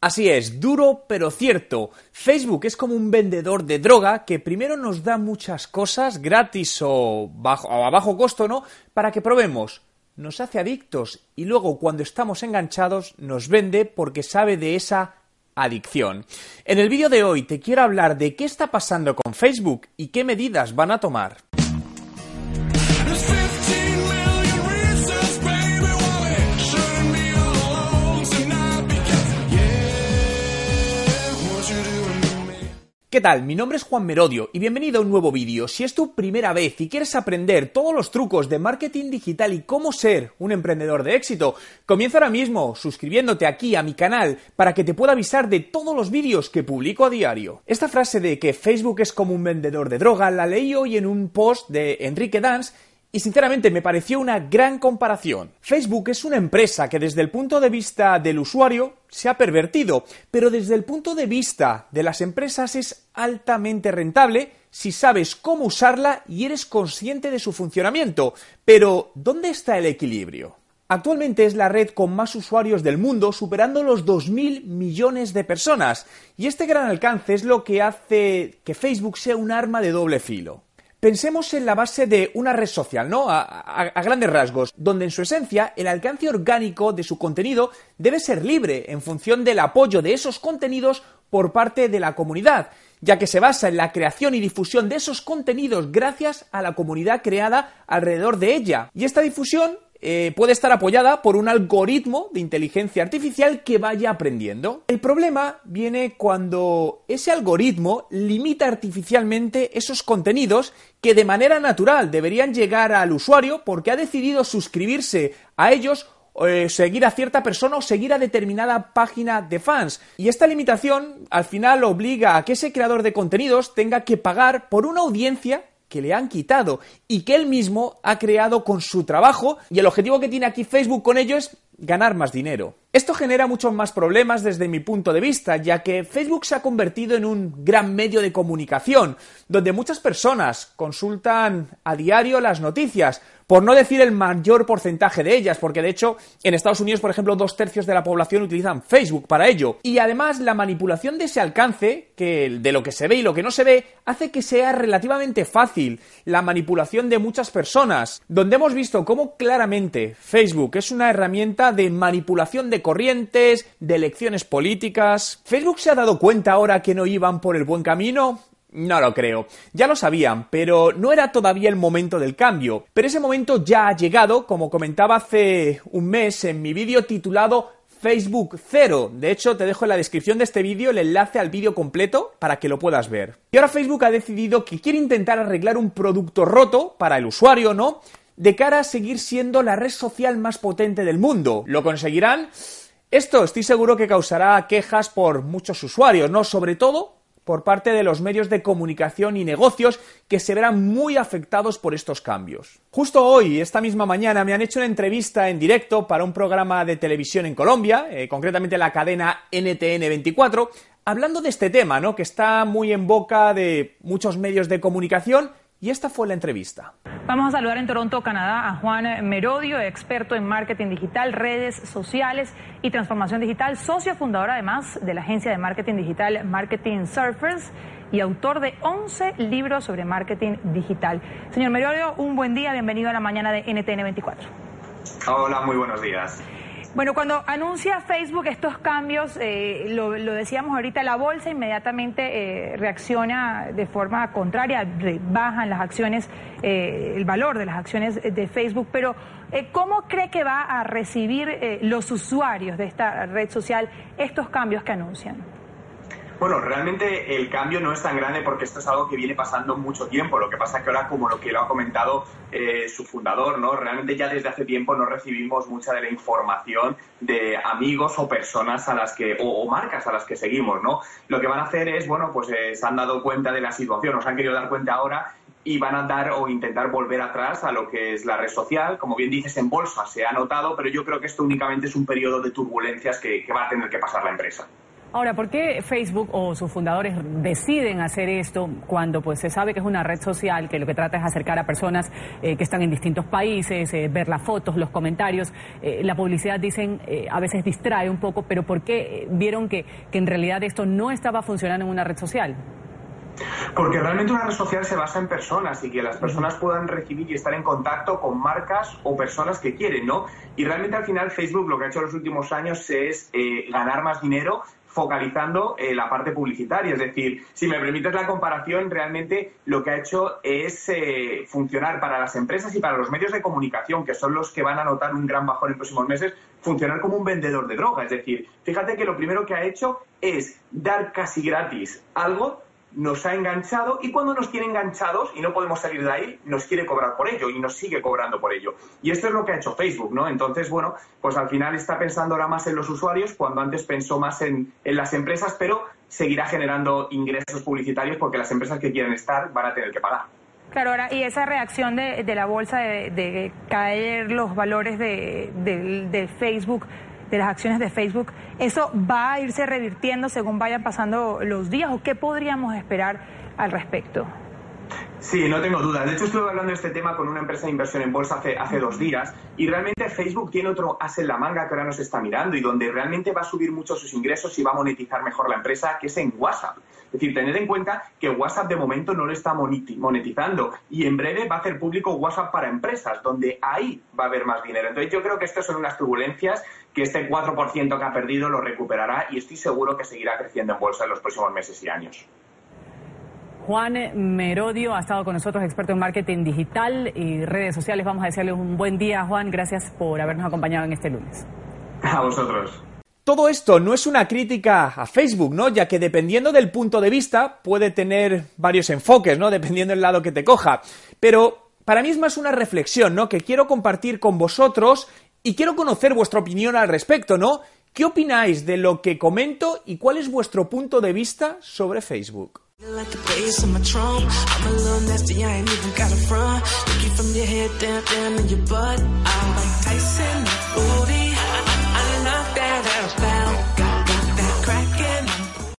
Así es, duro pero cierto. Facebook es como un vendedor de droga que primero nos da muchas cosas gratis o, a bajo costo, ¿no? Para que probemos. Nos hace adictos y luego cuando estamos enganchados nos vende porque sabe de esa adicción. En el vídeo de hoy te quiero hablar de qué está pasando con Facebook y qué medidas van a tomar. ¿Qué tal? Mi nombre es Juan Merodio y bienvenido a un nuevo vídeo. Si es tu primera vez y quieres aprender todos los trucos de marketing digital y cómo ser un emprendedor de éxito, comienza ahora mismo suscribiéndote aquí a mi canal para que te pueda avisar de todos los vídeos que publico a diario. Esta frase de que Facebook es como un vendedor de droga la leí hoy en un post de Enrique Dance y sinceramente me pareció una gran comparación. Facebook es una empresa que desde el punto de vista del usuario se ha pervertido, pero desde el punto de vista de las empresas es altamente rentable si sabes cómo usarla y eres consciente de su funcionamiento. Pero, ¿dónde está el equilibrio? Actualmente es la red con más usuarios del mundo, superando los 2.000 millones de personas, y este gran alcance es lo que hace que Facebook sea un arma de doble filo. Pensemos en la base de una red social, ¿no? A, grandes rasgos, donde en su esencia el alcance orgánico de su contenido debe ser libre en función del apoyo de esos contenidos por parte de la comunidad, ya que se basa en la creación y difusión de esos contenidos gracias a la comunidad creada alrededor de ella. Y esta difusión eh, puede estar apoyada por un algoritmo de inteligencia artificial que vaya aprendiendo. El problema viene cuando ese algoritmo limita artificialmente esos contenidos que de manera natural deberían llegar al usuario porque ha decidido suscribirse a ellos eh, seguir a cierta persona o seguir a determinada página de fans. Y esta limitación al final obliga a que ese creador de contenidos tenga que pagar por una audiencia que le han quitado y que él mismo ha creado con su trabajo y el objetivo que tiene aquí Facebook con ello es ganar más dinero. Esto genera muchos más problemas desde mi punto de vista, ya que Facebook se ha convertido en un gran medio de comunicación, donde muchas personas consultan a diario las noticias, por no decir el mayor porcentaje de ellas, porque de hecho en Estados Unidos, por ejemplo, dos tercios de la población utilizan Facebook para ello. Y además la manipulación de ese alcance, que de lo que se ve y lo que no se ve, hace que sea relativamente fácil la manipulación de muchas personas, donde hemos visto cómo claramente Facebook es una herramienta de manipulación de corrientes, de elecciones políticas. ¿Facebook se ha dado cuenta ahora que no iban por el buen camino? No lo creo. Ya lo sabían, pero no era todavía el momento del cambio. Pero ese momento ya ha llegado, como comentaba hace un mes en mi vídeo titulado Facebook Cero. De hecho, te dejo en la descripción de este vídeo el enlace al vídeo completo para que lo puedas ver. Y ahora Facebook ha decidido que quiere intentar arreglar un producto roto para el usuario, ¿no? De cara a seguir siendo la red social más potente del mundo. ¿Lo conseguirán? Esto estoy seguro que causará quejas por muchos usuarios, ¿no? Sobre todo por parte de los medios de comunicación y negocios que se verán muy afectados por estos cambios. Justo hoy, esta misma mañana, me han hecho una entrevista en directo para un programa de televisión en Colombia, eh, concretamente la cadena NTN 24, hablando de este tema, ¿no? que está muy en boca de muchos medios de comunicación y esta fue la entrevista. Vamos a saludar en Toronto, Canadá, a Juan Merodio, experto en marketing digital, redes sociales y transformación digital, socio fundador además de la agencia de marketing digital Marketing Surfers y autor de 11 libros sobre marketing digital. Señor Merodio, un buen día, bienvenido a la mañana de NTN 24. Hola, muy buenos días. Bueno, cuando anuncia Facebook estos cambios, eh, lo, decíamos ahorita, la bolsa inmediatamente eh, reacciona de forma contraria, bajan las acciones, eh, el valor de las acciones de Facebook, pero ¿cómo cree que va a recibir los usuarios de esta red social estos cambios que anuncian? Bueno, realmente el cambio no es tan grande porque esto es algo que viene pasando mucho tiempo. Lo que pasa es que ahora, como lo que lo ha comentado eh, su fundador, ¿no? Realmente ya desde hace tiempo no recibimos mucha de la información de amigos o personas a las que, o, marcas a las que seguimos, ¿no? Lo que van a hacer es, bueno, pues eh, se han dado cuenta de la situación, o se han querido dar cuenta ahora y van a dar o intentar volver atrás a lo que es la red social. Como bien dices, en bolsa se ha notado, pero yo creo que esto únicamente es un periodo de turbulencias que va a tener que pasar la empresa. Ahora, ¿por qué Facebook o sus fundadores deciden hacer esto cuando pues se sabe que es una red social que lo que trata es acercar a personas eh, que están en distintos países, eh, ver las fotos, los comentarios? Eh, la publicidad, dicen, a veces distrae un poco, pero ¿por qué vieron que, que en realidad esto no estaba funcionando en una red social? Porque realmente una red social se basa en personas y que las personas puedan recibir y estar en contacto con marcas o personas que quieren, ¿no? Y realmente al final Facebook lo que ha hecho en los últimos años es ganar más dinero focalizando eh, la parte publicitaria. Es decir, si me permites la comparación, realmente lo que ha hecho es eh, funcionar para las empresas y para los medios de comunicación, que son los que van a notar un gran bajón en próximos meses, funcionar como un vendedor de droga. Es decir, fíjate que lo primero que ha hecho es dar casi gratis algo nos ha enganchado y cuando nos tiene enganchados y no podemos salir de ahí, nos quiere cobrar por ello y nos sigue cobrando por ello. Y esto es lo que ha hecho Facebook, ¿no? Entonces, bueno, pues al final está pensando ahora más en los usuarios cuando antes pensó más en, las empresas, pero seguirá generando ingresos publicitarios porque las empresas que quieren estar van a tener que pagar. Claro, ahora, y esa reacción de, la bolsa de, caer los valores de, de Facebook de las acciones de Facebook, ¿eso va a irse revirtiendo según vayan pasando los días o qué podríamos esperar al respecto? Sí, no tengo dudas. De hecho, estuve hablando de este tema con una empresa de inversión en bolsa hace, hace dos días y realmente Facebook tiene otro as en la manga que ahora nos está mirando y donde realmente va a subir mucho sus ingresos y va a monetizar mejor la empresa, que es en WhatsApp. Es decir, tened en cuenta que WhatsApp de momento no lo está monetizando y en breve va a hacer público WhatsApp para empresas, donde ahí va a haber más dinero. Entonces yo creo que estas son unas turbulencias que este 4% que ha perdido lo recuperará y estoy seguro que seguirá creciendo en bolsa en los próximos meses y años. Juan Merodio ha estado con nosotros, experto en marketing digital y redes sociales. Vamos a desearle un buen día, Juan. Gracias por habernos acompañado en este lunes. A vosotros. Todo esto no es una crítica a Facebook, ¿no? Ya que dependiendo del punto de vista puede tener varios enfoques, ¿no? Dependiendo del lado que te coja. Pero para mí es más una reflexión, ¿no? Que quiero compartir con vosotros y quiero conocer vuestra opinión al respecto, ¿no? ¿Qué opináis de lo que comento y cuál es vuestro punto de vista sobre Facebook?